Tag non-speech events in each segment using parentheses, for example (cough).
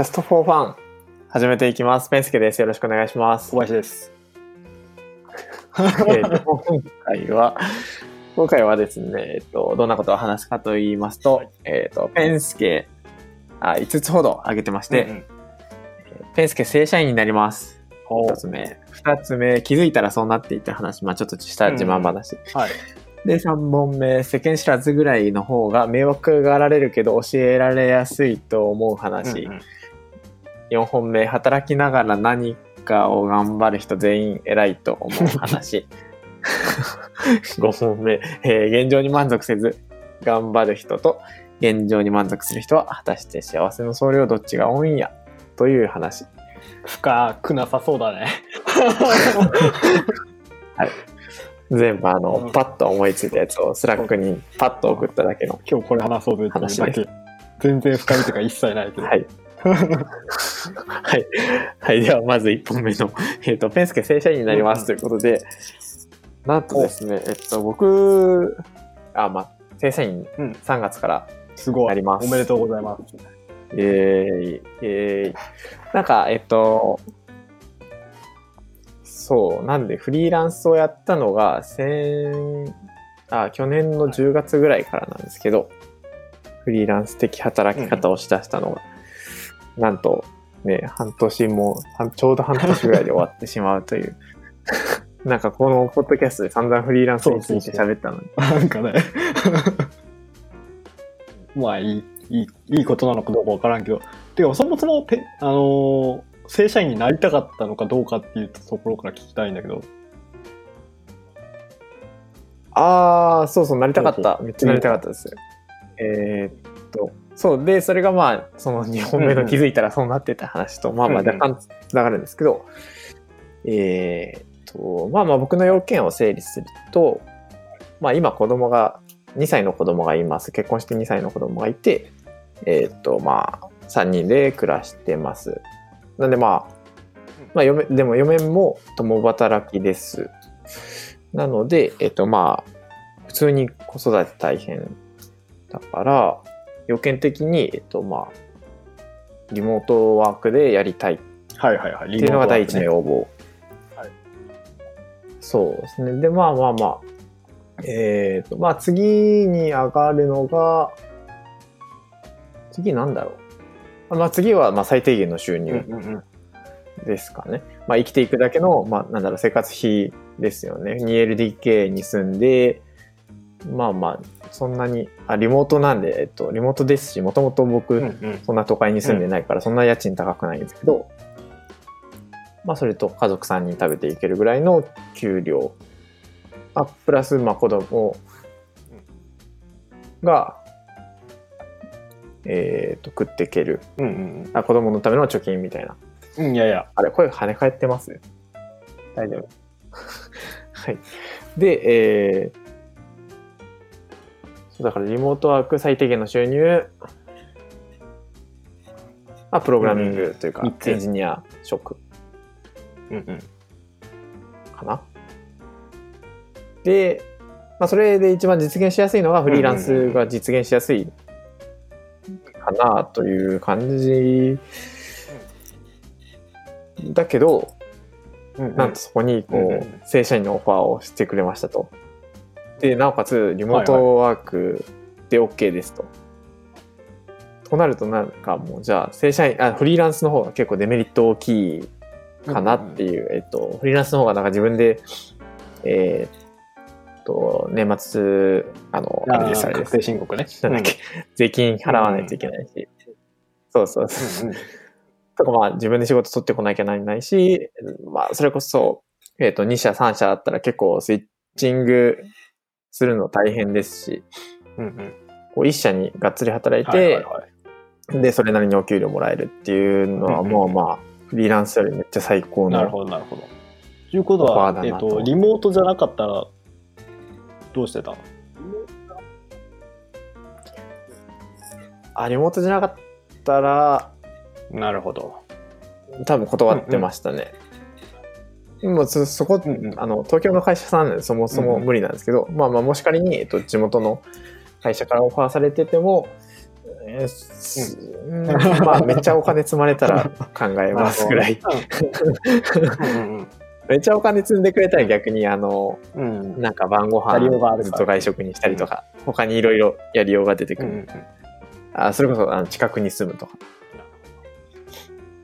キャストフォーファン始めていきます。ペンスケです。よろしくお願いします。小林です。(laughs) えーと今回は、今回はですね、えっと、どんなことを話すかと言いますと、えっと、ペンスケ、あ、5つほど挙げてまして、うんうんペンスケ正社員になります。お1つ目。2つ目、気づいたらそうなっていた話。まあちょっとした自慢話。はい。で、3本目、世間知らずぐらいの方が迷惑がられるけど教えられやすいと思う話。うんうん4本目、働きながら何かを頑張る人全員偉いと思う話。(laughs) 5本目、えー現状に満足せず頑張る人と現状に満足する人は果たして幸せの総量どっちが多いんやという話。深くなさそうだね。全部あの、うんパッと思いついたやつを Slack にパッと送っただけの。今日これ話そうぜ話でだけ。全然深みとか一切ないけど。はい。はい。はい。では、まず1本目の、(laughs) えっ、と、ペンスケ正社員になりますということで、なんとですね、えっと、僕、あ、まあ、正社員うん3月から、すごい。なりますおめでとうございます。えー、えー、なんか、えっと、そう、なんで、フリーランスをやったのが、先、あ、去年の10月ぐらいからなんですけど、フリーランス的働き方をしだしたのが、なんと、ね、半年も、半ちょうど半年ぐらいで終わってしまうという。(laughs) なんかこのポッドキャストで散々フリーランスについて喋ったのに。なんかね。(laughs) まあいい、いい、いいことなのかどうかわからんけど。てか、そもそもペ、あのー正社員になりたかったのかどうかっていうところから聞きたいんだけど。ああ、そうそう、なりたかった。めっちゃなりたかったですよ。えーっと、そう、で、それがまあ、その2本目の気づいたらそうなってた話と、まあまあ若干つながるんですけど、えーっと、まあまあ僕の要件を整理すると、まあ今子供が、2歳の子供がいます。結婚して2歳の子供がいて、えーっと、まあ、3人で暮らしてます。なんでまあ、まあ嫁、でも嫁も共働きです。なので、えっとまあ、普通に子育て大変だから、要件的に、えっとまあ、リモートワークでやりたいっはいはいはい。ていうのが第一の要望。はいそうですね。で、まあまあまあ、えっ、と、まあ次に上がるのが、次なんだろう。まあ次はまあ最低限の収入。ワークね。うんうんうんですかね。まあ、生きていくだけの、まあ、なんだろう、生活費ですよね。2LDK に住んで、まあまあ、そんなに、あ、リモートなんで、えっと、リモートですし、もともと僕、うんうんそんな都会に住んでないから、そんな家賃高くないんですけど、まあ、それと家族3人食べていけるぐらいの給料。あ、プラス、まあ、子供が、えっと、食っていける。うんうんあ、子供のための貯金みたいな。うん。いやいや。あれ、声跳ね返ってます？大丈夫 (laughs) はい。で、えー、だからリモートワーク最低限の収入、まあ、プログラミングというか、うんエンジニア職。うんうん。かな。で、まあ、それで一番実現しやすいのがフリーランスが実現しやすい。かなという感じ。だけど、うん。うんなんとそこにこう正社員のオファーをしてくれましたと。で、なおかつリモートワークで OK ですと。となるとなんかもうじゃあ正社員、あ、フリーランスの方が結構デメリット大きいかなっていう、えっと、フリーランスの方がなんか自分で、えーっと、年末、あの、あれです、あれです確定。申告ね。なんだっけ、税金払わないといけないし。そうそうそう。うんうんとかまあ自分で仕事取ってこなきゃならないし、まあそれこそ、えっ、と2社3社あったら結構スイッチングするの大変ですし、うんうん。こう1社にがっつり働いて、はいはいはいで、それなりにお給料もらえるっていうのはもうまあ、フリーランスよりめっちゃ最高の。なるほど、なるほど。ということはえっと、リモートじゃなかったら、どうしてたの？あ、リモートじゃなかったら、なるほど。多分断ってましたね。もうそそこ、うんうん。あの、東京の会社さんなんでそもそも無理なんですけど、まあまあ、もし仮に、えっと、地元の会社からオファーされてても、えーすうん。まあめっちゃお金積まれたら (laughs) 考えますぐらい。(laughs) うんめっちゃお金積んでくれたら逆にあの、うん。うんなんか晩ご飯ずっと外食にしたりとか、他にいろいろやりようが出てくる。うん。あそれこそあの近くに住むとか、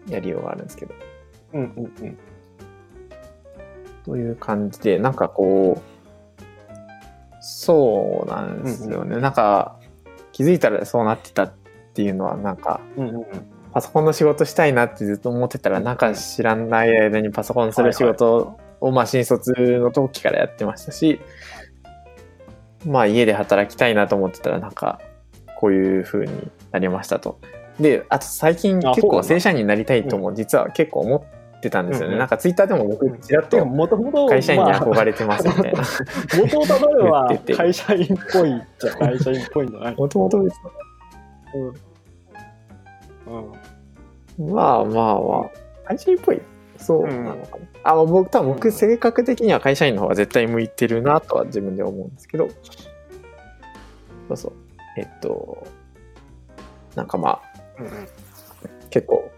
やりようがあるんですけど。うんうんうんという感じで、なんかこう、そうなんですよね。なんか、気づいたらそうなってたっていうのは、なんか、うんうんパソコンの仕事したいなってずっと思ってたら、なんか知らない間にパソコンする仕事を、まあ、新卒の時からやってましたし、まあ、家で働きたいなと思ってたら、なんか、こういう風になりましたと。で、あと最近結構正社員になりたいとも実は結構思ってたんですよね。うんうんなんかツイッターでも僕、ちらっでとももともと会社員に憧れてますみたいな。元をたどれば言ってて会社員っぽいじゃ会社員っぽいんじゃないもともとですかうんまあまあまあ、会社員っぽい。そうなのかな。あ僕、多分僕、うん性格的には会社員の方が絶対向いてるなとは自分で思うんですけど、そうそう。えっと、なんかまあ、うん結構、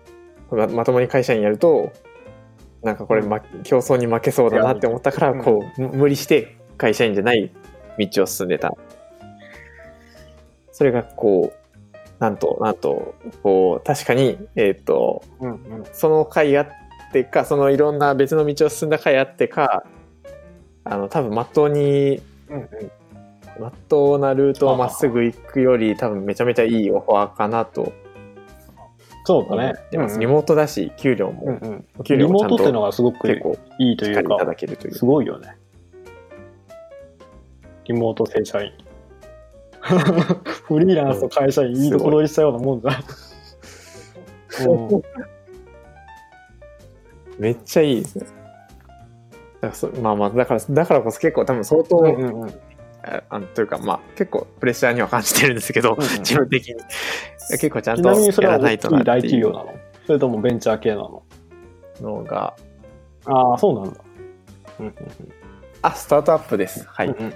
ままともに会社員やると、なんかこれ、ま、競争に負けそうだなって思ったから、うん。こう、む無理して会社員じゃない道を進んでた。それがこう、なんと、なんと、こう、確かに、えっ、と、うんうん。その回あってか、そのいろんな別の道を進んだ回あってか、あの、多分まっとうに、うんうん。まっとうなルートをまっすぐ行くより、多分めちゃめちゃいいオファーかなと思そうだねっ。てます。うんリモートだし、給料も、うんうんお給リ料もちゃんとモートってのがすごく結構いいというかいた、だけるというす。ごいよね。リモート正社員。(laughs) フリーランスと会社員いいとこ取りしたようなもんじゃない。うんめっちゃいいですね。だからそまあまあ、だから、だからこそ結構多分相当、うんうんうんああのというかまあ結構プレッシャーには感じてるんですけど、うんうん自分的に。(laughs) 結構ちゃんちとやらないとなっていう企業なの？それともベンチャー系なの？のが、ああ、そうなんだ。うんうんあ、スタートアップです。はい。うんうん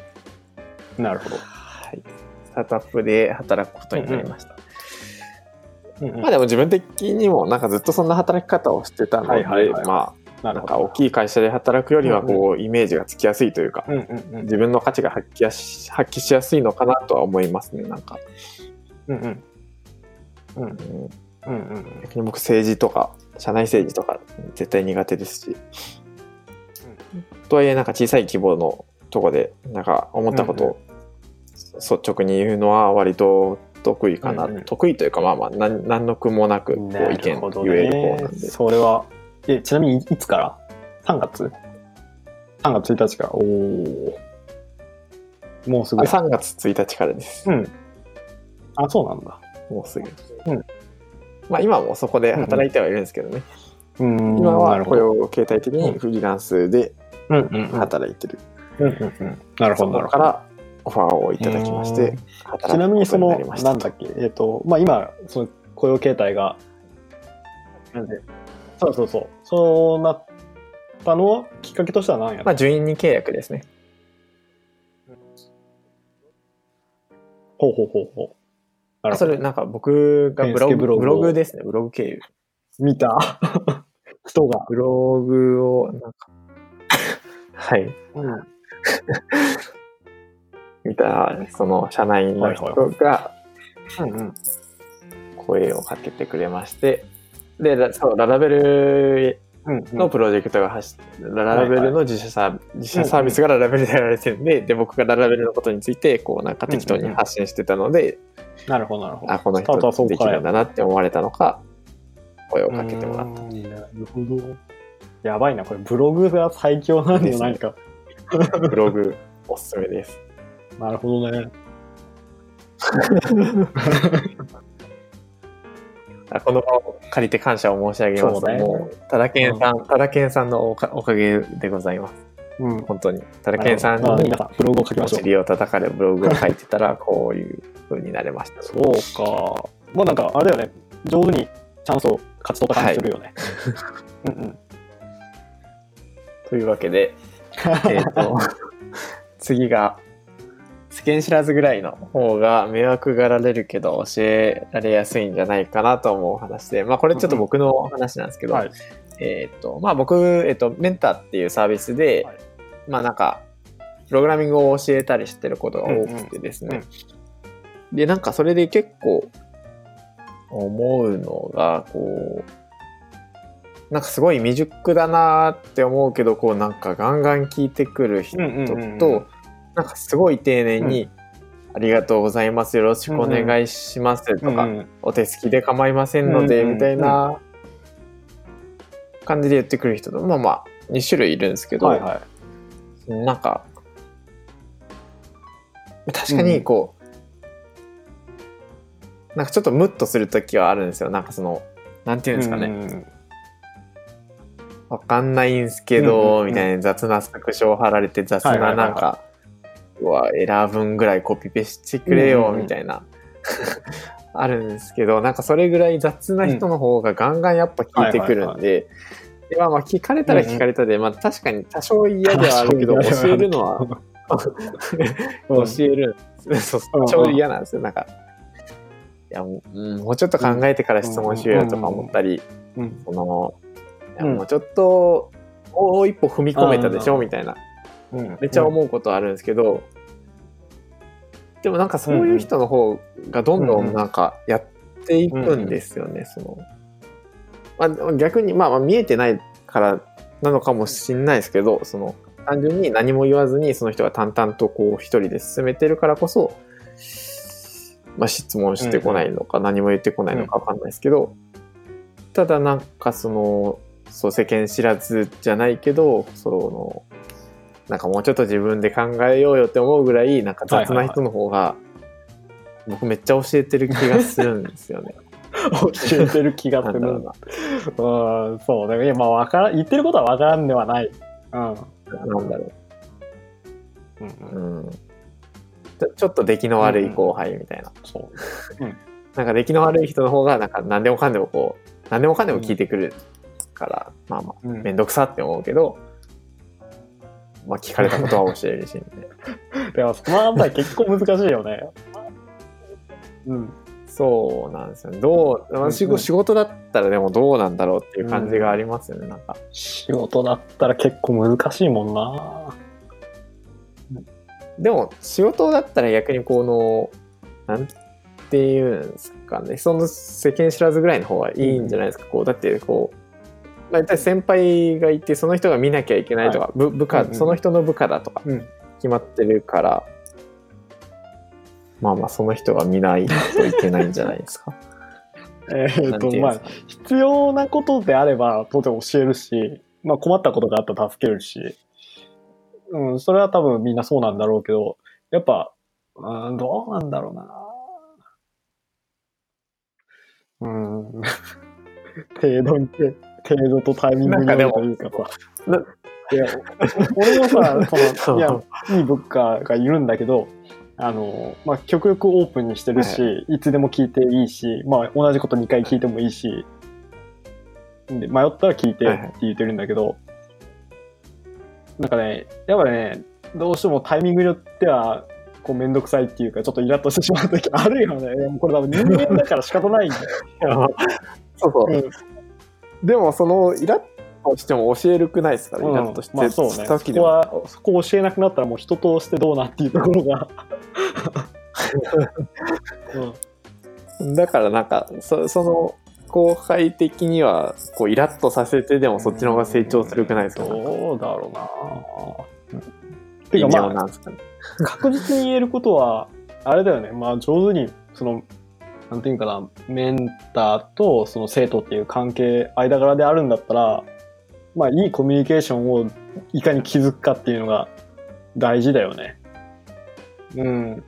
なるほど。はい。スタートアップで働くことになりました。うんうんまあでも自分的にもなんかずっとそんな働き方をしてたので、はいはいはいまあなんか大きい会社で働くよりはこうイメージがつきやすいというか、うんうんうん。自分の価値が発揮やし発揮しやすいのかなとは思いますね、なんか。うんうん。うん。うんうんうん。逆に僕政治とか社内政治とか絶対苦手ですし、とはいえなんか小さい規模のとこでなんか思ったことを率直に言うのは割と得意かな、うんうん。得意というかまあまあ何何の苦もなくこう意見言える方ねなんで、それは、え、ちなみにいつから ?3 月 ?3 月1日から。おお。もうすぐあや。3月1日からです、うん。あ、そうなんだ。もうすぐ、うんまあ今もそこで働いてはいるんですけどね、うん今なは雇。用形態的にフリーランスで。働いてる、うんうんうん。なるほど、なるほど。オファーをいただきましてちなみにそのなんだっけ、えっ、と、まあ今、その雇用形態が、なんで、そうそうそう、そうなったのは、きっかけとしては何やろ、まあ順位に契約ですねほうほうほうほう。なるほど。それなんか僕がブログブログですねブログ経由見た？(laughs) 人が。ブログをなんか (laughs) はいうん。(laughs) 見たその社内の人が。声をかけてくれましてでラそうララベルうんのプロジェクトが走ってララベルの自社サービ自社サービスがララベルでやられてるんでで僕がララベルのことについてこうなんか適当に発信してたのでなるほど、なるほど。あこの人できるんだなって思われたのか声をかけてもらったなるほど。やばいな、これブログが最強なんですねじゃないか。(laughs) ブログおすすめですなるほどね。(laughs) あこの場を借りて感謝を申し上げます。そうだよもう、ただけんさん、ただけんさんのおかおかげでございます。うん。本当に。ただけんさんにブログを書きましょう。お尻を叩かれるブログを書いてたら、こういう風になれました。そうか。まあなんか、あれだよね。上手にチャンスを勝ち取った感じするよね。(laughs) うんうん。というわけで、(laughs) えっ、と、次が、世間知らずぐらいの方が迷惑がられるけど教えられやすいんじゃないかなと思う話で、まあこれちょっと僕の話なんですけど、はい。えっ、と、まあ僕、えっ、と、メンターっていうサービスで、はいまあなんか、プログラミングを教えたりしてることが多くてですね。で、なんかそれで結構思うのが、こう、なんかすごい未熟だなーって思うけど、こうなんかガンガン聞いてくる人うんうんうんうんと、なんかすごい丁寧に、ありがとうございます。よろしくお願いします。とか、うんうんお手すきで構いませんので、うんうんみたいな感じで言ってくる人と、まあまあ、2種類いるんですけど、はいはい。なんか、確かにこう、なんかちょっとムッとするときはあるんですよ。なんかその、なんていうんですかね。ね。わかんないんすけうんうんど、うんみたいな雑なスクショを貼られて雑ななんか、うわ、エラー分ぐらいコピペしてくれよ、みたいな。(laughs) あるんですけど、なんかそれぐらい雑な人の方がガンガンやっぱ聞いてくるんで、でまあまあ聞かれたら聞かれたで、まあ確かに多少嫌ではあるけど、教えるのは教えるんです。そううんう嫌なんですよ。なんか、いやもう、ちょっと考えてから質問しようよとか思ったり、うん。その、いやうん。もうちょっと、もう一歩踏み込めたでしょうん。みたいな、うんめっちゃ思うことあるんですけど、でもなんかそういう人の方がどんどんなんかやっていくんですよね、その。まあ、逆に、まあまあ見えてないからなのかもしんないですけど、その、単純に何も言わずにその人が淡々とこう一人で進めてるからこそ、まあ質問してこないのか何も言ってこないのかわかんないですけど、ただなんかその、そう世間知らずじゃないけど、その、なんかもうちょっと自分で考えようよって思うぐらい、なんか雑な人の方が、僕めっちゃ教えてる気がするんですよね。教えてる気がする。なんだろうん、そう。だから、いやまあ、わからん、言ってることはわからんではない。うん。なんだろうんう。うん。ちょちょっと出来の悪い後輩みたいな。そう。なんか出来の悪い人の方が、なんか何でもかんでもこう、何でもかんでも聞いてくるから、まあまあ、うんめんどくさって思うけど、まあ聞かれたことは教えるし、みたいな。でも、そのあたり結構難しいよね。うん。そうなんですよね。どう、まあ仕う仕事だったらでもどうなんだろうっていう感じがありますよね、なんか。仕事だったら結構難しいもんな。でも仕事だったら逆にこの、なんていうんですかね、その世間知らずぐらいの方がいいんじゃないですか。こうだってこう、まあ、先輩がいて、その人が見なきゃいけないとか、部部下、うんうんその人の部下だとかうん。決まってるから、まあまあその人が見ないといけないんじゃないですか。(laughs) えーっと、まあ必要なことであれば当然教えるし、まあ困ったことがあったら助けるし、うん、それは多分みんなそうなんだろうけど、やっぱ、うん、どうなんだろうな。うん、(laughs) 程度に、程度とタイミングによるというかさ。いや、俺もさ、その、いや、いい部下がいるんだけど、あの、まあ、極力オープンにしてるし、い、つでも聞いていいし、まあ、同じこと2回聞いてもいいし、で迷ったら聞いてって言ってるんだけど、なんかね、やっぱね、どうしてもタイミングによっては、こう、めんどくさいっていうか、ちょっとイラッとしてしまう時あるよね。これ多分人間だから仕方ないんだよ。(laughs) そうそう。うんでもそのイラッとしても教えるくないですから、イラッとして、まあそうね。そこは、そこを教えなくなったらもう人としてどうなっていうところが。うんだからなんかそその後輩的にはこうイラッとさせてでもそっちの方が成長するくないですか、なんかどうだろうな。て微かまあ、ね？(laughs) 確実に言えることは、あれだよね。まあ上手に、その、なんていうかな、メンターとその生徒っていう関係、間柄であるんだったら、まあいいコミュニケーションをいかに築くかっていうのが大事だよね。うん。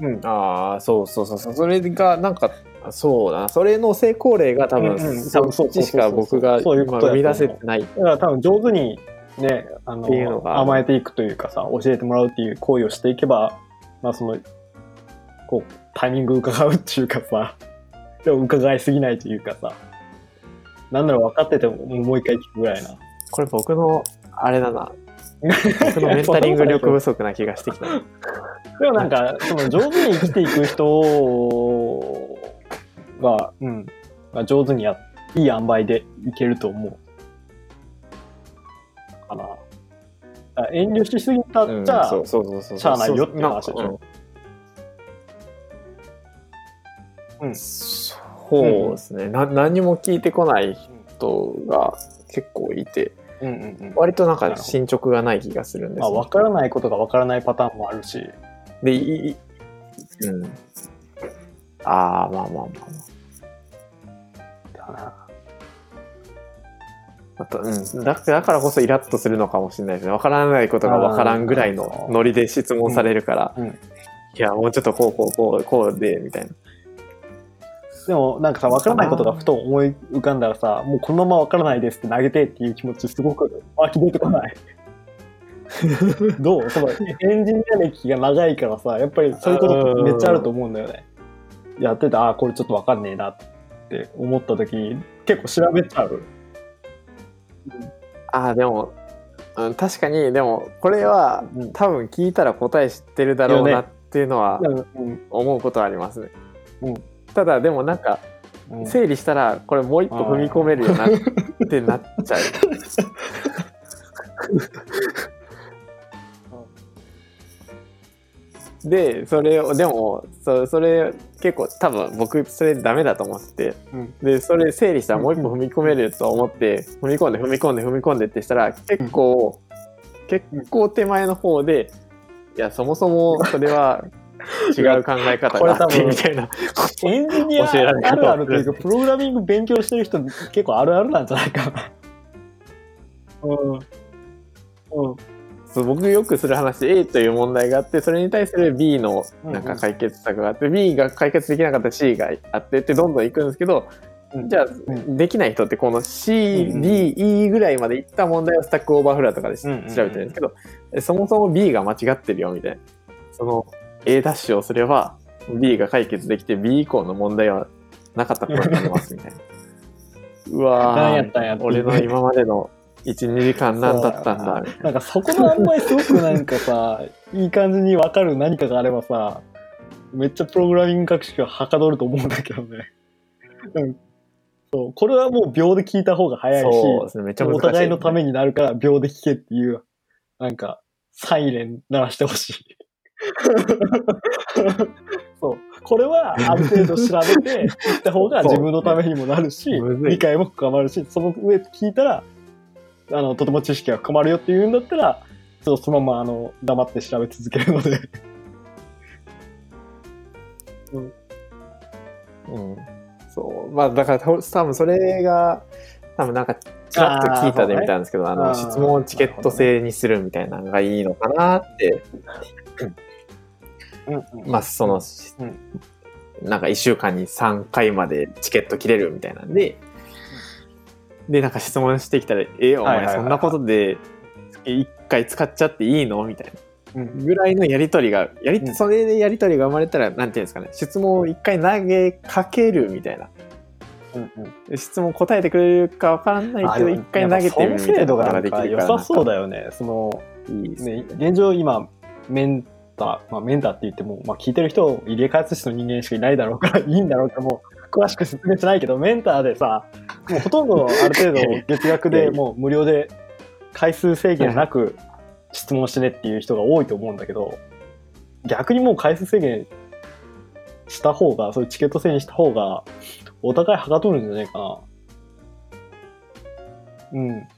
うん。ああそうそうそうそうそれがなんかそうだなそれの成功例が多分、うんうんそっちしか僕がそういうことだと思う今生み出せてないだから多分上手にね、あののが甘えていくというかさ、教えてもらうっていう行為をしていけば、まあその、こう、タイミング伺うっていうかさ、(laughs) でも伺いすぎないというかさ、なんなら分かっててももう一回聞くぐらいな。これ僕のあれだな (laughs) 僕のメンタリング力不足な気がしてきた (laughs) でもなんか、その上手に生きていく人が、うん、が上手にや、いい塩梅でいけると思う。かな。遠慮しすぎたうんじゃあ、そうそうそうそう。しゃあないよって話でしょうんそうですね。な何も聞いてこない人が結構いて、うんうんうん。割となんか進捗がない気がするんですまあ、よ分からないことが分からないパターンもあるし、で、いい、うん。ああ、まあまあまあまあ。だな。またうん、だだからこそイラッとするのかもしれないですね。わからないことがわからんぐらいのノリで質問されるから、うんうんいや、もうちょっとこうこうこうこうで、みたいな。でもなんかさ分からないことがふと思い浮かんだらさもうこのまま分からないですって投げてっていう気持ちすごく湧き出てこない。(laughs) どう？そのエンジニア歴が長いからさやっぱりそういうことってめっちゃあると思うんだよね。やっててああこれちょっと分かんねえなって思った時結構調べちゃう。ああ、でも、うん、確かに、でも、これはうん。多分聞いたら答え知ってるだろうなっていうのはうん。思うことはありますね。うんただ、でもなんか、うん。整理したら、これもう一歩踏み込めるよなってなっちゃう。(laughs) で、それを、でも、そそれ結構多分僕それダメだと思って、うん。で、それ整理したらもう一歩踏み込めると思って、踏み込んで踏み込んで踏み込んでってしたら、結構、結構手前の方で、いや、そもそもそれは違う考え方があって、みたいな。エンジニアあ方るあるというかプログラミング勉強してる人結構あるあるなんじゃないかな。うん。うん。そう僕よくする話で A という問題があってそれに対する B のなんか解決策があって、B が解決できなかったら C があってってどんどんいくんですけど、うん。じゃあ、ん。できない人ってこの C、うん E ぐらいまでいった問題を Stack Overflow とかで調べてるんですけど、えそもそも B が間違ってるよみたいな。その A ダッシュをすれば B が解決できて B 以降の問題はなかったことになりますみたいな。うわ何やーったんやっていう俺の今までの1、2時間何だったんだみたいな。なんかそこのあんまりすごくなんかさ、(laughs) いい感じに分かる何かがあればさ、めっちゃプログラミング学習がはかどると思うんだけどね。うん。そう。これはもう秒で聞いた方が早いし、そうね。お互いのためになるから秒で聞けっていう、なんか、サイレン鳴らしてほしい。(laughs) そう。これはある程度調べていった方が自分のためにもなるし、理解も深まるし、その上聞いたら、あの、とても知識が深まるよっていうんだったら、ちょっとそのまま、あの、黙って調べ続けるので。(laughs) うん。そう。まあ、だから、多分それが、多分なんか、ちらっと聞いたで見たんですけど、あの、あー質問をチケット制にするみたいなのがいいのかなって、う (laughs) んまあ、その、なんか1週間に3回までチケット切れるみたいなんで、で、なんか質問してきたら、え、お前そんなことで1回使っちゃっていいのみたいな。うん。ぐらいのやりとりが、やり、うん。それでやりとりが生まれたら、なんていうんですかね、質問を一回投げかけるみたいな。うんうん。質問答えてくれるかわからないけど、一回投げてみるみたいなことができるから。良さそうだよね。その、いいね、現状今、メンター、まあ、メンターって言っても、まあ、聞いてる人、入れ替え寿司の人間しかいないだろうから、(laughs) いいんだろうけども、詳しく説明しないけど、メンターでさ、もうほとんどある程度 (laughs) 月額でもう無料で回数制限なく質問してねっていう人が多いと思うんだけど、逆にもう回数制限した方が、そういうチケット制にした方が、お互いはかどるんじゃないかな。うん。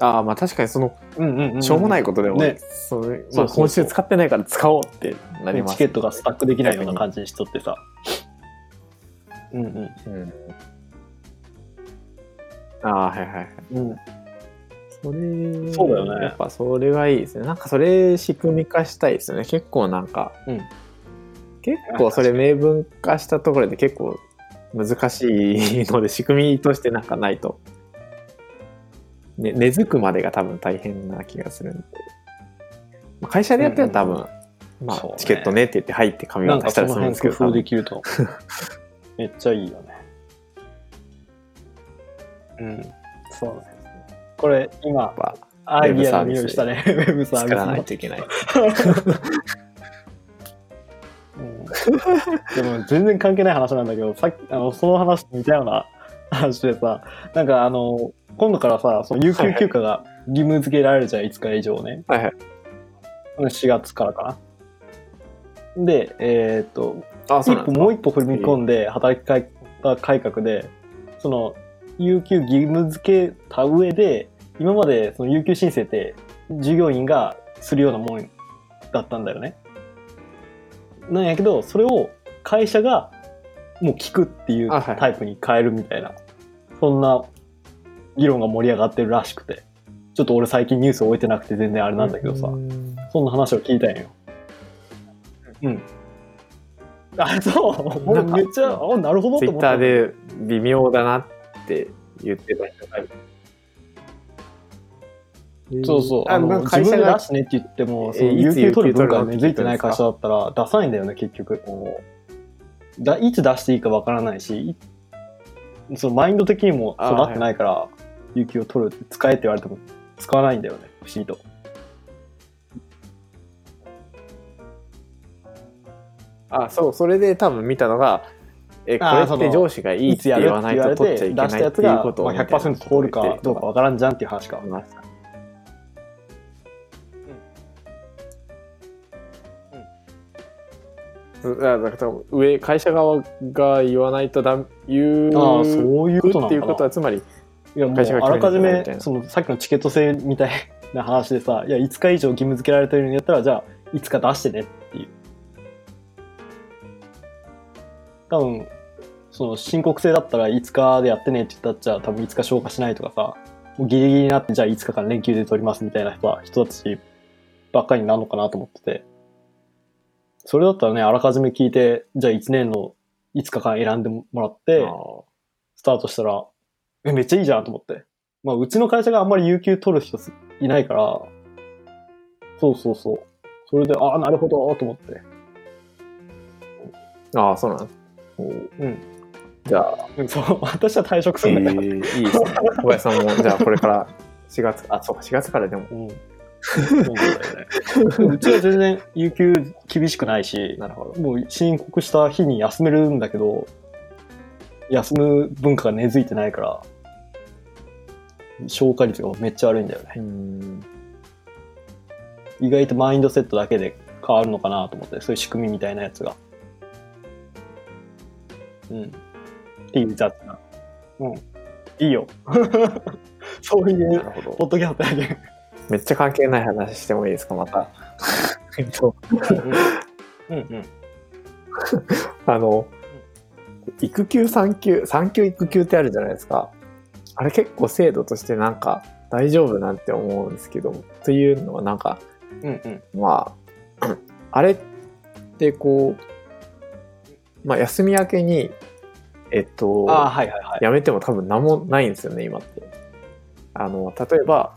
ああ、まあ確かにその、うんうんうん。しょうもないことでも、ねそれまあ、今週使ってないから使おうってなります。チケットがスタックできないような感じにしとってさ。うんうん。うん。ああ、はいはいはい。うん、それ、そうだよねやっぱそれがいいですね。なんかそれ仕組み化したいですよね。結構なんか、うん結構それ明文化したところで結構難しいので仕組みとしてなんかないと。ね、根付くまでが多分大変な気がするんで。まあ会社でやってると多分、まあ、そうねチケットねって言って入って紙渡したりするんですけど、工夫できると、(laughs) めっちゃいいよね。うん。そうね。これ、今、ぱアイディアの匂いしたね。ウェブサービス作らないの。といけない。うんでも全然関係ない話なんだけど、さっき、あの、その話と似たような話でさ、なんかあの、今度からさ、その有給休暇が義務付けられるじゃん、5日以上ね。はいはい。4月からかな。で、えーっと、あ、そう一歩もう一歩踏み込んで働き方改革で、その、有給義務付けた上で、今までその有給申請って従業員がするようなもんだったんだよね。なんやけど、それを会社がもう聞くっていうタイプに変えるみたいな、そんな議論が盛り上がってるらしくて、ちょっと俺最近ニュースを置いてなくて全然あれなんだけどさ、うんそんな話を聞いたんよ。うん。あ、そう。なんかめっちゃ、あ、なるほど思った。ターで微妙だなって言ってた人がいる。そうそう。ああの会社が自分で出してねって言っても、そのえいつ有給取る文化が根付いてない会社だったら出さないんだよね、結局。だいつ出していいかわからないし、いそのマインド的にも育ってないから、有給を取る使えって言われても使わないんだよね、不思議と。あ、そう、それで多分見たのが、え、これって上司がいいって言わないと取っちゃいけ出ないっしたやつがていうことをまあ100%通るかどうかわからんじゃんっていう話か思。いました。うん、だから上会社側が言わないとだ言うああ、そういうことなっていう。ことはつまりいやもうあらかじめそのさっきのチケット制みたいな話でさいや5日以上義務付けられてるんやったらじゃあ5日出してねっていう。多分その申告制だったら5日でやってねって言ったらじゃあ多分5日消化しないとかさもうギリギリになってじゃあ5日間連休で取りますみたいな人は人たちばっかりになるのかなと思ってて。それだったらねあらかじめ聞いてじゃあ1年の5日間選んでもらってスタートしたら、え、めっちゃいいじゃんと思って。まあ、うちの会社があんまり有給取る人いないから、そうそうそう。それで、ああ、なるほど、と思って。あー、そうなんうん。じゃあ、うんそう、(laughs) 私は退職すえるんだけど。ー、いいですね。小林さんも、じゃあこれから4月、あ、そうか、4月からでも。うん。そうなんだよね。(laughs) うちは全然有給厳しくないし、なるほど。もう申告した日に休めるんだけど、休む文化が根付いてないから、消化率がめっちゃ悪いんだよね。うん。意外とマインドセットだけで変わるのかなと思って、そういう仕組みみたいなやつが。うん。っていう雑な。うん。いいよ。(laughs) そういなう。ポッドキャストだけ。めっちゃ関係ない話してもいいですか、また。えっと、うんうん。(laughs) あの、育休、産休、産休育休ってあるじゃないですか。あれ結構制度としてなんか大丈夫なんて思うんですけど、というのはなんか、うんうん。まあ、あれってこう、まあ休み明けに、えっと、はいはいはい。やめても多分何もないんですよね、今って。あの、例えば、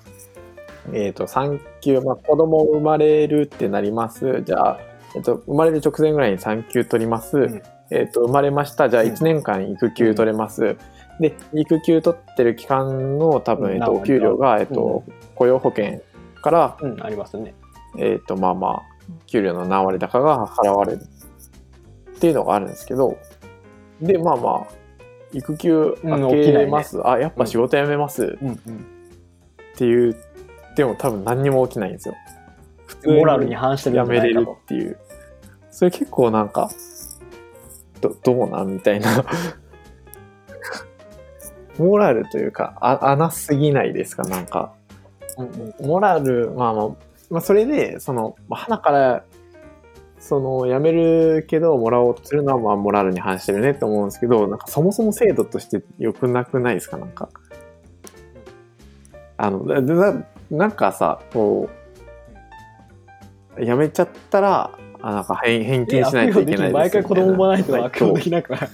えっ、と、産休、まあ、子供生まれるってなります。じゃあ、えっ、と、生まれる直前ぐらいに産休取ります。んえっ、と、生まれました。じゃあ、うん1年間育休取れます。で、育休取ってる期間の多分、えっ、と、うんお給料が、えっ、と、雇用保険から、うん、ありますね。えっ、と、まあまあ、給料の何割高が払われるっていうのがあるんですけど、で、まあまあ、育休明けます。あ、やっぱ仕事辞めますうんっていう、でも多分何にも起きないんですよ。普通うん。モラルに反してる辞めれる。っていう。それ結構なんか、どどうなん？みたいな。(laughs) モラルというか、あ穴すぎないですかなんか。モラル、まあまあ、まあ、それで、その、まあ、花から、その、辞めるけど、もらおうとするのは、まあ、モラルに反してるねって思うんですけど、なんか、そもそも制度として良くなくないですかなんか。あの、だだなんかさ、こう、辞めちゃったら、あなんか返返金しないといけないです毎回子供産まないとみた悪用できなくない？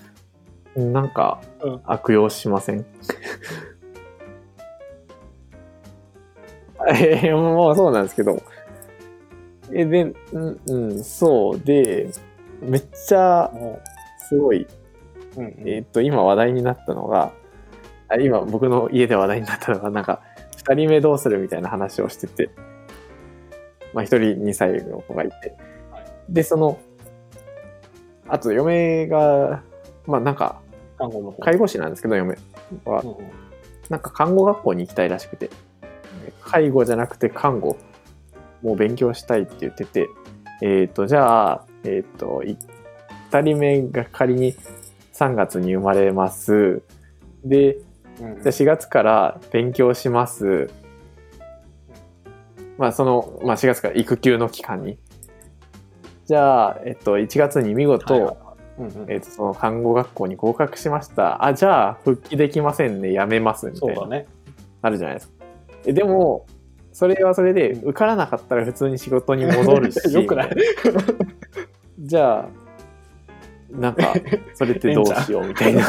なんかうん、悪用しません、(laughs) ええもうそうなんですけど。え、で、うん、うん、そうで、めっちゃ、もすごい、ううんうん。えっと、今話題になったのが、あ今僕の家で話題になったのが、なんか、二人目どうするみたいな話をしてて、まあ一人2歳の子がいて、で、その、あと嫁が、まあなんか、看護の方。介護士なんですけど、嫁はう。んうんなんか看護学校に行きたいらしくて、介護じゃなくて看護も勉強したいって言ってて、えっ、と、じゃあ、えっ、と、い二人目が仮に3月に生まれます。で、うんじゃあ4月から勉強します。まあその、まあ4月から育休の期間に。じゃあ、えっと、1月に見事、うんうんえっと、その看護学校に合格しました。あ、じゃあ復帰できませんね、やめます、みたいな。ね。なるじゃないですか。えでも、それはそれで、うん受からなかったら普通に仕事に戻るし。(laughs) よくない？(laughs) じゃあ、なんか、それってどうしようみたいな。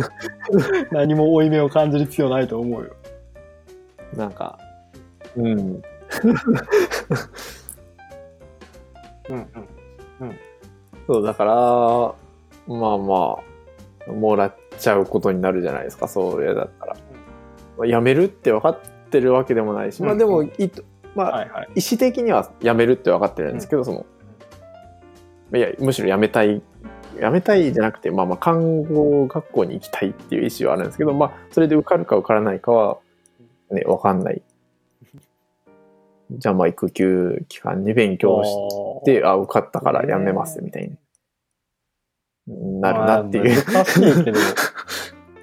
(laughs) 何も負い目を感じる必要ないと思うよ。なんか、うん。うんうん。そう、だから、まあまあ、もらっちゃうことになるじゃないですか、それだったら。まあ辞めるって分かってるわけでもないし、まあうんでも、いとまあ、はいはい。意思的には辞めるって分かってるんですけど、その、いや、むしろ辞めたい、辞めたいじゃなくて、まあまあ、看護学校に行きたいっていう意思はあるんですけど、まあ、それで受かるか受からないかは、ね、分かんない。じゃあまあ、育休期間に勉強して、あ、受かったから辞めます、みたいになるなっていう。まあ難しいけど、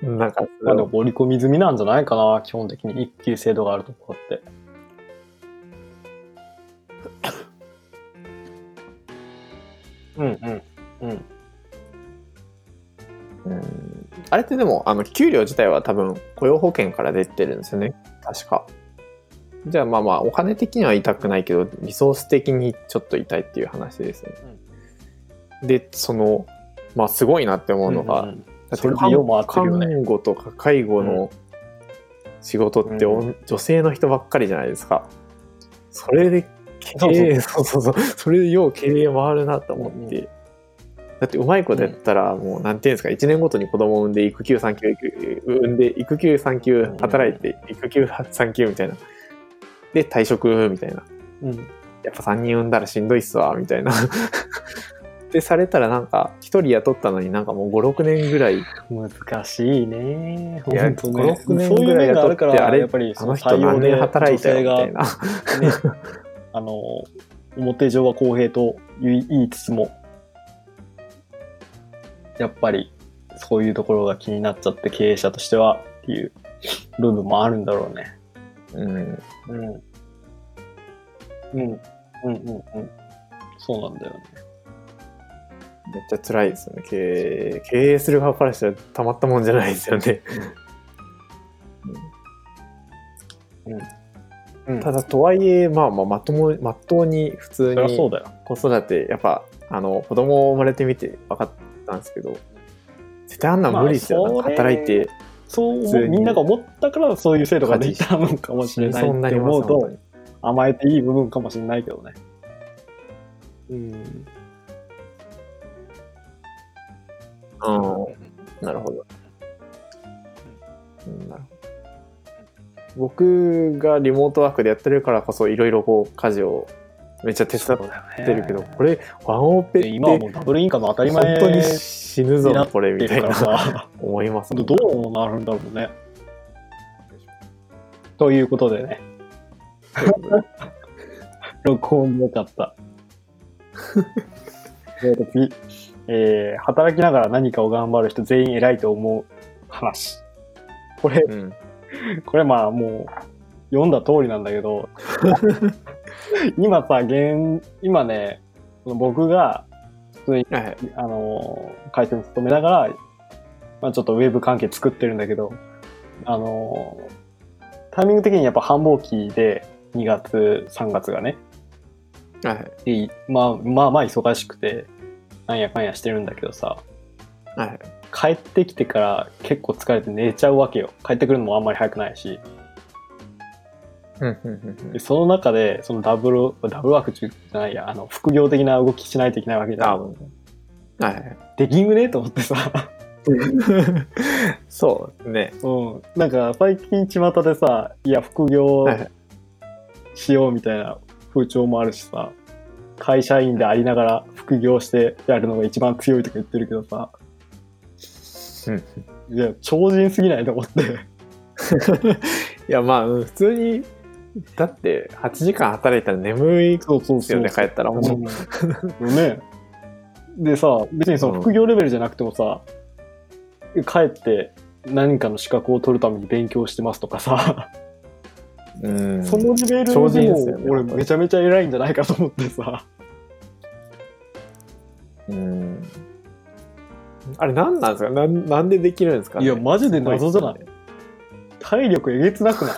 (laughs) なんか、まあでも織り込み済みなんじゃないかな、基本的に一級制度があるところって。うんうんうん。うんあれってでも、あの、給料自体は多分、雇用保険から出てるんですよね。確か。じゃあまあまあ、お金的には痛くないけど、リソース的にちょっと痛いっていう話ですね。で、その、まあすごいなって思うのが、うんうんだってそれ看護とか介護の仕事って、う女性の人ばっかりじゃないですか。それで経営、(laughs) そうそうそう、それでよう経営回るなと思って。うんだってうまいことやったら、もうなんていうんですか、1年ごとに子供を産んで、育休産休、産ん。で、育休産休働いて、育休産休みたいな。で、退職みたいな。うんやっぱ3人産んだらしんどいっすわ、みたいな。(laughs) で、されたらなんか、1人雇ったのになんかもう5、6年ぐらい、難しいね。いやね。5 6年ぐらい雇ってあれやっぱりあのその採人何年働いたよ、みたいな。ね、(laughs) あの、表上は公平と言いつつも、やっぱりそういうところが気になっちゃって経営者としてはっていう部分もあるんだろうね。うん。うん。うん。うん。うん。うん。そうなん。だよね。めっちゃ辛いですよね。経営、経営する側からしたらたまったもん。じゃないですよね。うん。ただ、とはいえ、まあまあ、まとも、まっとうに普通に。子育て、やっぱ、あの、子供生まれてみて分かったん。ですけど、絶対あん。なん。無理ですよ。働いて、そうみんなが思ったからそういう制度ができたのかもしれないって思うと本甘えていい部分かもしれないけどね。うん。当にうん。なるほど。うんなるほど。僕がリモートワークでやってるからこそ、いろいろこう、家事をめっちゃ手伝ってるけど、これ、ワンオペって、今はもうダブルインカム当たり前本当に死ぬぞ、これ、みたいな、さ、思いますもんどうなるんだろうね。ということでね、(laughs) 録音よかった。(laughs) えーと次、えー働きながら何かを頑張る人全員偉いと思う話。これ、うん。これまあもう読んだ通りなんだけど、(laughs) (laughs) 今さ、現、今ね、その僕が普通に、はい。あのー、会社に勤めながら、まあちょっとウェブ関係作ってるんだけど、あのータイミング的にやっぱ繁忙期で2月、3月がね、はい。でまあまあまあ忙しくて、なんやかんやしてるんだけどさ、はい。帰ってきてから結構疲れて寝ちゃうわけよ。帰ってくるのもあんまり早くないし。でその中で、そのダブル、ダブルワーク中じゃないや、あの、副業的な動きしないといけないわけじゃあ、ん。はいはい。できんぐねと思ってさ、(laughs) そうね。うん。なんか最近巷でさ、いや、副業しようみたいな風潮もあるしさ、会社員でありながら副業してやるのが一番強いとか言ってるけどさ、いや、超人すぎないと思って。(laughs) いや、まあ、うん普通に、だって、8時間働いたら眠いそうそう。ですよね、帰ったら。もううんね。でさ、別にその副業レベルじゃなくてもさ、帰って何かの資格を取るために勉強してますとかさ、うん。そのレベル超人でも俺めちゃめちゃ偉いんじゃないかと思ってさ。うん。あれ、何なんですか？なんなんでできるんですか、ね、いや、マジで謎じゃない？体力えげつなくない？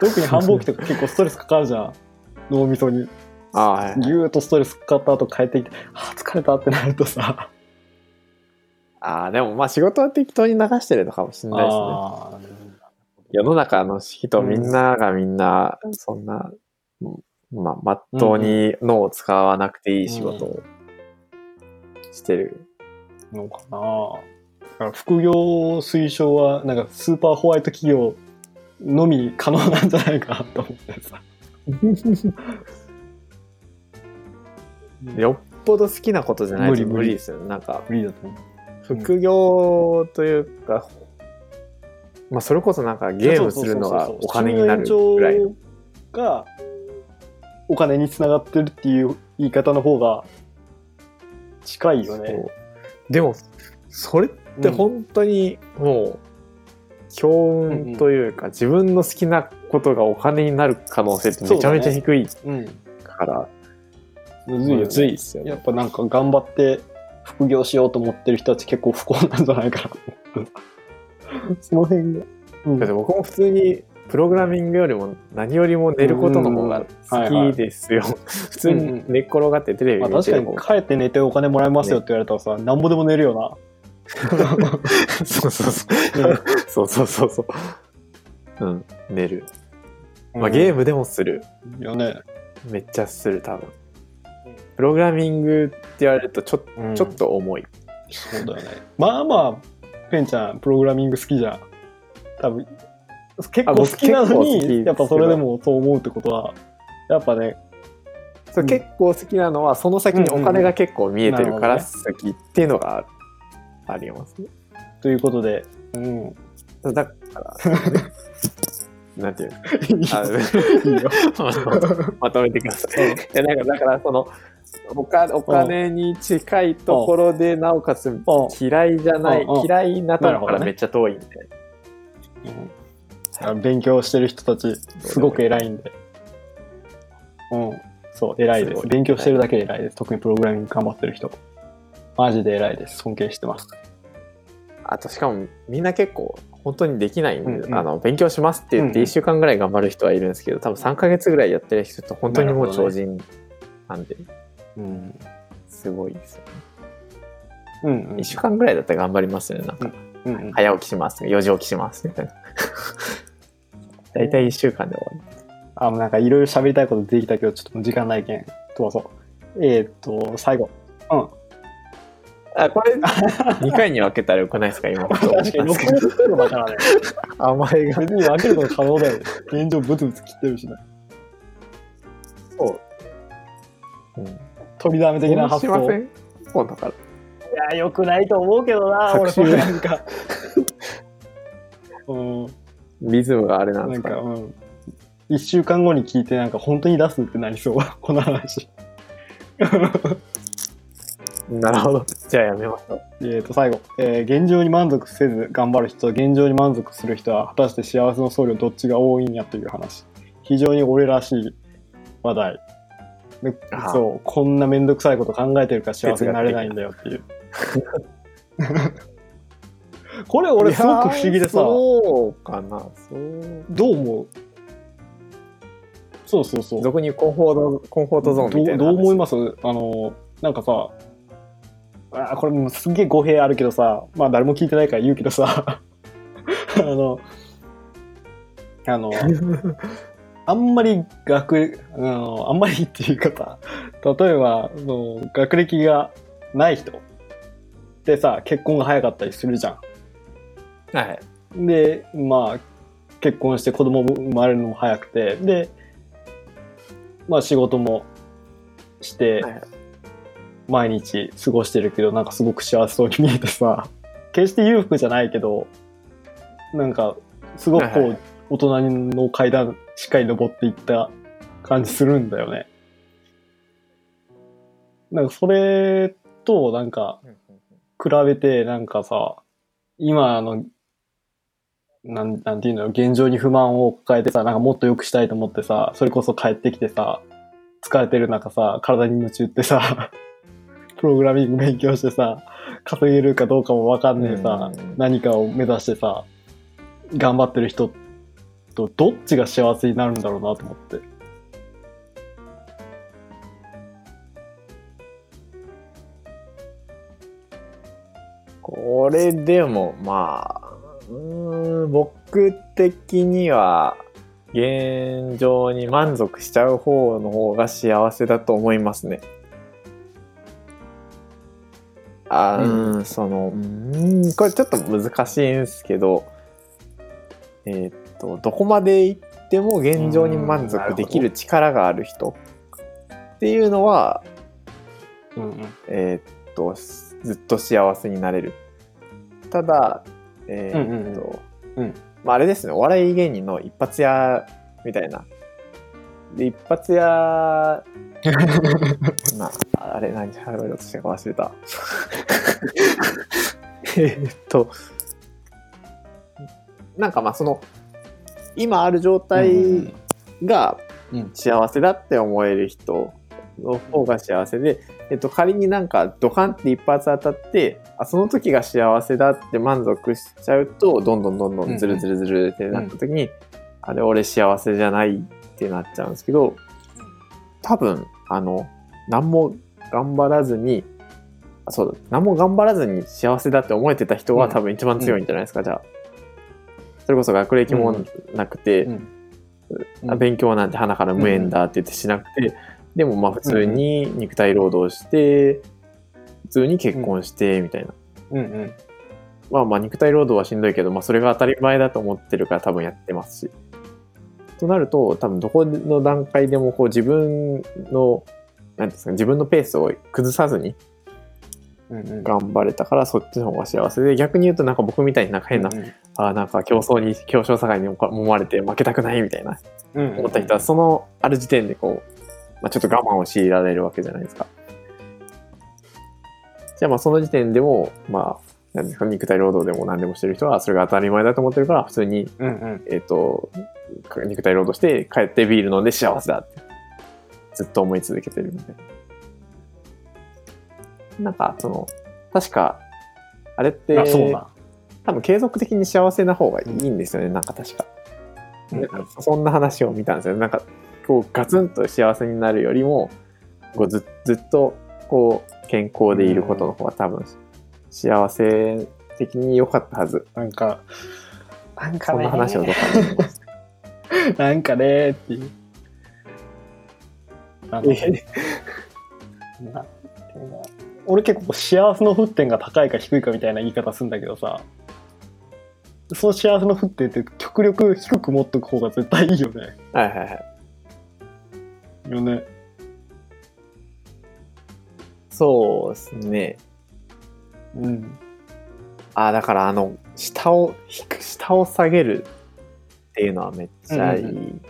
特に繁忙期とか結構ストレスかかるじゃん。(laughs) 脳みそに。ああ、はい。ぎゅーっとストレスかかった後帰ってきて、あー疲れたってなるとさ。ああ、でもまあ仕事は適当に流してるのかもしれないですね。あ世の中の人みんながみんな、そんな、まあ、まっとうに脳を使わなくていい仕事をしてる。ーのかなだから副業推奨は、なんかスーパーホワイト企業のみ可能なんじゃないかなと思ってさ。(laughs) よっぽど好きなことじゃないと無理ですよね。なんか、無理だと思う。副業というか、まあそれこそなんかゲームするのがお金になるぐらいの。がお金につながってるっていう言い方の方が近いよね。でも、それってうん本当にもう、強運というか、自分の好きなことがお金になる可能性ってめちゃめちゃ低いうん。から、むずいよむずいね。ですよねや。っぱなんか頑張って副業しようと思ってる人たち結構不幸なんじゃないかな。(laughs) その辺が。うんだって僕も普通にプログラミングよりも何よりも寝ることの方が好きですよ。(laughs) 普通に寝っ転がってテレビまあ、見確かに。帰って寝てお金もらえますよって言われたらさ、なんぼでも寝るよ (laughs) そうそうそう。な。そうそうそうそう。うん、寝る。まあーゲームでもする。ム。よね。めっちゃする多分。プログラミングって言われるとちょ,、うんちょっと重い。そうだよね。まあまあ、ペンちゃん、プログラミング好きじゃん。多分、結構好きなのに、どやっぱそれでもそう思うってことは、やっぱね、そう結構好きなのはその先にお金が結構見えてるからうん好きっていうのがありますね。ということで、うん。だから、なんていうの？あいいよ。まとめてください。いやなんかだからそのおかお金に近いところでなおかつ嫌いじゃないうんうん嫌いなところからめっちゃ遠いんで。うん勉強してる人たち、すごく偉いんで。うん。そう、偉いですす。ごい勉強してるだけで偉いです。特にプログラミング頑張ってる人。マジで偉いです。尊敬してます。あとしかもみんな結構本当にできないんで、うんうんあの勉強しますって言ってうんうん1週間ぐらい頑張る人はいるんですけど多分3ヶ月ぐらいやってる人って本当にもう超人なんでうん。すごいですよね。うん、うん。1週間ぐらいだったら頑張りますよねなんかうんうん。早起きします4時起きしますみたいな。(laughs) 大体1週間で終わる。あ、もうなんかいろいろ喋りたいことできたけど、ちょっともう時間ないけん。どうぞ。えーっと、最後。うん。あこれ (laughs) 2回に分けたらよくないですか今確かに6分くらいだからね。甘えが別に分けること可能だよね。現状ブツブツ切ってるしね。そう、うん、取りだめ的な発想。ません？今度からや、よくないと思うけどな、俺それなんか。(laughs) うん。リズムがあれなんですか？なんか、うん。一週間後に聞いて、なんか本当に出すってなりそう。(laughs) この話。なるほど。じゃあやめましょう。えー、と最後、えー現状に満足せず頑張る人と現状に満足する人は果たして幸せの総量どっちが多いんやという話。非常に俺らしい話。題であーそうこんな面倒くさいこと考えてるから幸せになれないんだよっていう。これ俺すごく不思議でさそうかな。そう。どう思う？そうそうそう。俗に言うコンフォートコンフォートゾーンみたいなどうどう思いまます？あのなんかさあーこれもうすげえ語弊あるけどさまあ誰も聞いてないから言うけどさ。(laughs) あのあのあんまり学あのあんまりっていう方例えばその学歴がない人。ってさ、結婚が早かったりするじゃはい。ん。で、まあ、結婚して子供も生まれるのも早くて、で、まあ仕事もして、はい毎日過ごしてるけど、なんかすごく幸せそうに見えてさ、(laughs) 決して裕福じゃないけど、なんか、すごくこはいはう、大人の階段しっかり登っていった感じするんだよね。なんかそれと、なんか、比べて、なんかさ、今の、なん、なんていうの現状に不満を抱えてさ、なんかもっと良くしたいと思ってさ、それこそ帰ってきてさ、疲れてる中さ、体に夢中ってさ、プログラミング勉強してさ、稼げるかどうかもわかんねえさうん、何かを目指してさ、頑張ってる人とどっちが幸せになるんだろうなと思って。これでも、まあ、うーん僕的には、現状に満足しちゃう方の方が幸せだと思いますね。あーうんうん、その、うーん、これちょっと難しいんですけど、えーっと、どこまで行っても現状に満足できる力がある人っていうのは、うんうん。えーっと、ずっと幸せになれる。ただ、えーっと、うんうんうんまあ、あれですね、お笑い芸人の一発屋みたいな。で、一発屋、(laughs) な、あれ、何喋ろうとしたか忘れた。(laughs) えーっと、なんかまあ、その、今ある状態がうん。幸せだって思える人の方が幸せで、えっと、仮になんかドカンって一発当たってあその時が幸せだって満足しちゃうとどんどんどんどんズルズルズルってなった時に、あれ俺幸せじゃないってなっちゃうんですけど多分あの何も頑張らずにあそうだ何も頑張らずに幸せだって思えてた人はうん。多分一番強いんじゃないですか、じゃあ。それこそ学歴もなくて、うん。あ勉強なんて鼻から無縁だって言ってしなくて、でもまあ普通に肉体労働して、普通に結婚してみたいな。うんうん。まあまあ肉体労働はしんどいけど、まあそれが当たり前だと思ってるから多分やってますし。となると、多分どこの段階でもこう自分の、なんていうんですか、自分のペースを崩さずにうんうん。頑張れたからそっちの方が幸せで、逆に言うとなんか僕みたいになんか変な、ああなんか競争に、競争社会に思われて負けたくないみたいなうんうん思った人は、そのある時点でこう、まあ、ちょっと我慢を強いられるわけじゃないですか。じゃあまあその時点でも、まあ、ですか、肉体労働でも何でもしてる人は、それが当たり前だと思ってるから、普通に、うんうん。えっ、と、肉体労働して帰ってビール飲んで幸せだって、ずっと思い続けてるみたいな。なんか、その、確か、あれって。多分継続的に幸せな方がいいんですよね、なんか確か。うんなんかそんな話を見たんですよ。なんか、こう、ガツンと幸せになるよりも、こうずずっと、こう、健康でいることの方が多分、幸せ的に良かったはず。なんか、なんかねそんな話をどっかで見ました。(laughs) なんかねーっていう。あのな俺結構幸せの沸点が高いか低いかみたいな言い方するんだけどさ、その幸せの沸点って極力低く持っとく方が絶対いいよね。はいはいはい。よね。そうですね。うん。あ、だからあの、下を、引く、下を下げるっていうのはめっちゃいい。うんう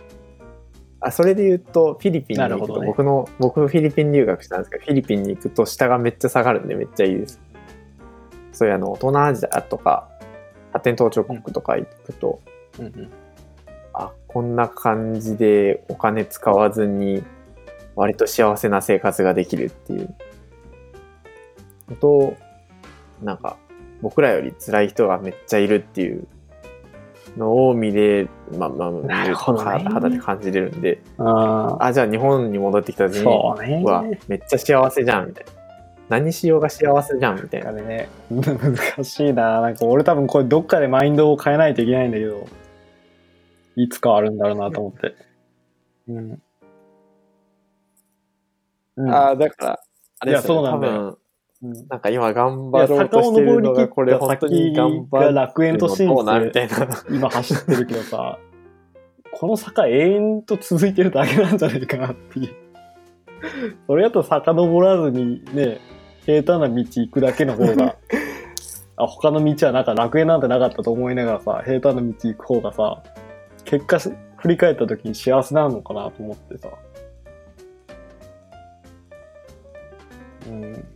あそれで言うと、フィリピンに行くと、僕の、僕フィリピン留学したんですけど、フィリピンに行くと下がめっちゃ下がるんでめっちゃいいです。そういうあの、東南アジアとか、発展途上国とか行くと、うんうん。あ、こんな感じでお金使わずに、割と幸せな生活ができるっていう。のと、なんか、僕らより辛い人がめっちゃいるっていうのを見れ、まあまあ、見なるとるほどねか肌で感じれるんで、ああ、じゃあ日本に戻ってきたあ、時に、そうね。うわ、めっちゃ幸せじゃん、みたいな。何しようが幸せじゃん、みたいな。あれね、難しいな。なんか俺多分これどっかでマインドを変えないといけないんだけど、いつかあるんだろうなと思って。(laughs) うん。うん、ああ、だから、あれですよね、いやそうなんだよ多分、うんなんか今頑張ろうとしてるのが、これ本当に頑張るが楽園と信どうなみじてたいな。今走ってるけどさ、この坂永遠と続いてるだけなんじゃないかなっていう。それやと遡らずにね、平坦な道行くだけの方が、(laughs) あ他の道はなんか楽園なんてなかったと思いながらさ、平坦な道行く方がさ、結果し振り返った時に幸せなのかなと思ってさ。うん。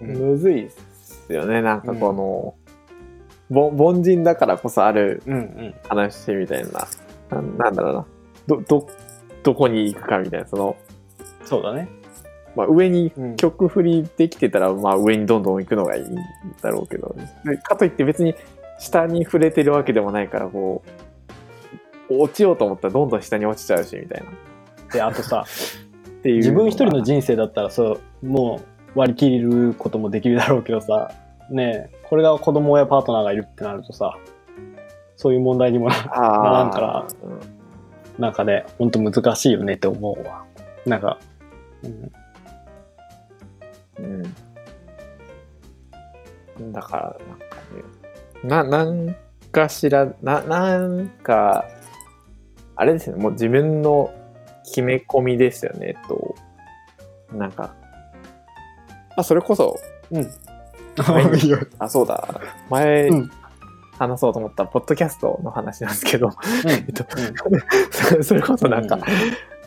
うんむずいっすよね。なんかこの、ぼ凡人だからこそあるうんうん。話みたいな。ななんだろうな。ど、ど、どこに行くかみたいな。その、そうだね。まあ、上にうん曲振りできてたら、まあ上にどんどん行くのがいいんだろうけど、でかといって別に下に触れてるわけでもないから、こう、落ちようと思ったらどんどん下に落ちちゃうし、みたいな。っで、あとさ、(laughs) ていう。自分一人の人生だったらそうもう割り切ることもできるだろうけどさねえこれが子供やパートナーがいるってなるとさそういう問題にもならんからうん。なんかねほんと難しいよねって思うわ。なんか、うん、うん。だから、なんかね、な、なんかしら、な、なんか、あれですよね、もう自分の決め込みですよね、と、なんか、あ、それこそ、うん。(laughs) あ、そうだ、前、うん。話そうと思ったポッドキャストの話なんですけど、(laughs) それこそなんか、うん。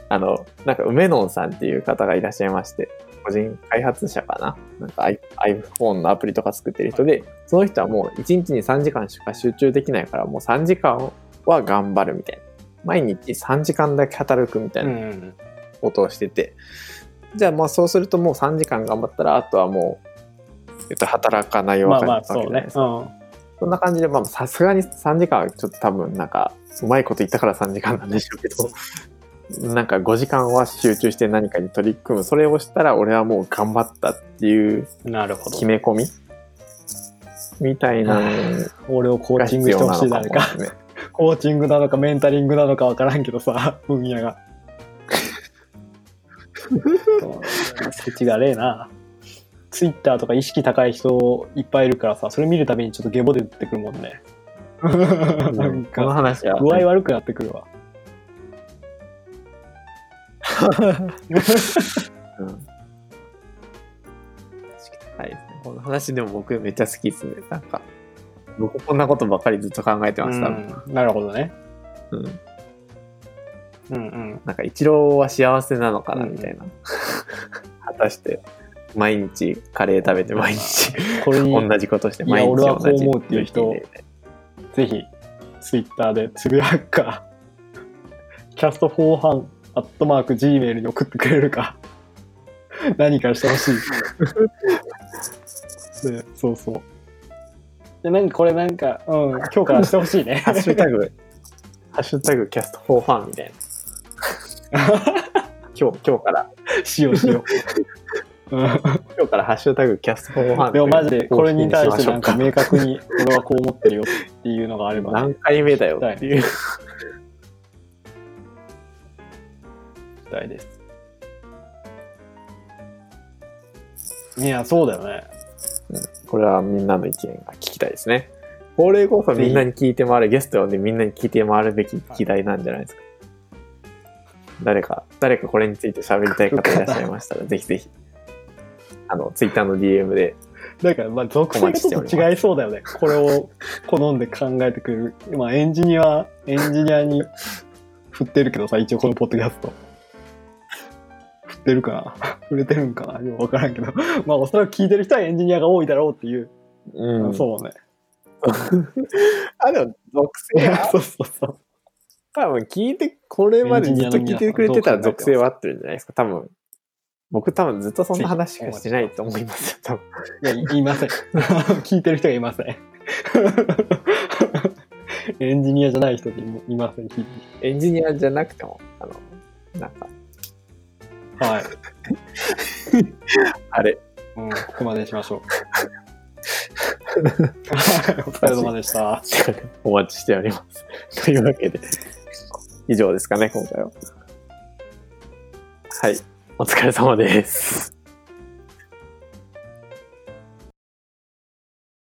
あの、なんか梅野さんっていう方がいらっしゃいまして、個人開発者かな？なんか iPhone のアプリとか作ってる人で、その人はもう1日に3時間しか集中できないから、もう3時間は頑張るみたいな。毎日3時間だけ働くみたいんうなん。ことをしてて、じゃあまあそうするともう3時間頑張ったら、あとはもう、えっと、働かないわけまあまあわけじゃないそうね。ですか。そんな感じで、まあさすがに3時間はちょっと多分なんか、うまいこと言ったから3時間なんでしょうけど、なんか5時間は集中して何かに取り組む。それをしたら俺はもう頑張ったっていううんなるほど。決め込み？みたいなの (laughs) 俺をコーがチングしてほしい誰か。(laughs) コーチングなのかメンタリングなのかわからんけどさ分野がそう世知がれえな。ツイッターとか意識高い人いっぱいいるからさそれ見るたびにちょっとゲボ出てくるもんね。なんこのか話は、具合悪くなってくるわ。うん。はいですね。この話でも僕めっちゃ好きですね。なんか、僕こんなことばっかりずっと考えてました。うん。なるほどね。うんうんうん。なんか一郎は幸せなのかなうん。みたいな。(laughs) 果たして、毎日カレー食べて毎日これに同じことしていや毎日俺はこう同じ思うっていう人ぜひツイッターでつぶやくか。(laughs) キャスト4ハンアットマーク Gmail に送ってくれるか。(laughs) 何かしてほしい。でそうそう。でなんかこれなんか、うん、今日からしてほしいね。ハッシュタグ、ハッシュタグキャスト4ファンみたいな。(laughs) 今日、今日から、しようしよう、うん。今日からハッシュタグキャスト4ファンでもマジでこれに対してなんか明確に俺はこう思ってるよっていうのがあれば、ね、何回目だよっていう。したいです。いやそうだよね。これはみんなの意見が聞きたいですね。これこそみんなに聞いて回る、ゲスト呼んでみんなに聞いて回るべき議題なんじゃないですか。誰か、誰かこれについて喋りたい方いらっしゃいましたら、(laughs) ぜひぜひ、あの、ツイッターの DM で、だから、まあ、属性がちょっと違いそうだよね。これを好んで考えてくれる。まあ、エンジニア、エンジニアに振ってるけどさ、一応このポッドキャスト。振ってるかな？触れてるんかな？よくわからんけど。まあ、おそらく聞いてる人はエンジニアが多いだろうっていう。うん。そうね。(laughs) あ、でも、属性は、(laughs) そうそうそう。多分聞いて、これまでずっと聞いてくれてたら属性は合ってるんじゃないですか、多分。僕多分ずっとそんな話しかしてないと思いますよ、多分。いや、い言いません。(laughs) 聞いてる人がいません。(laughs) エンジニアじゃない人でいいません、聞いてるエンジニアじゃなくても、あの、なんか、人はい。(laughs) あれ、うん、ここまでにしましょう。お疲れ様でした。お待ちしております。というわけで、以上ですかね、今回は。はい、お疲れ様です。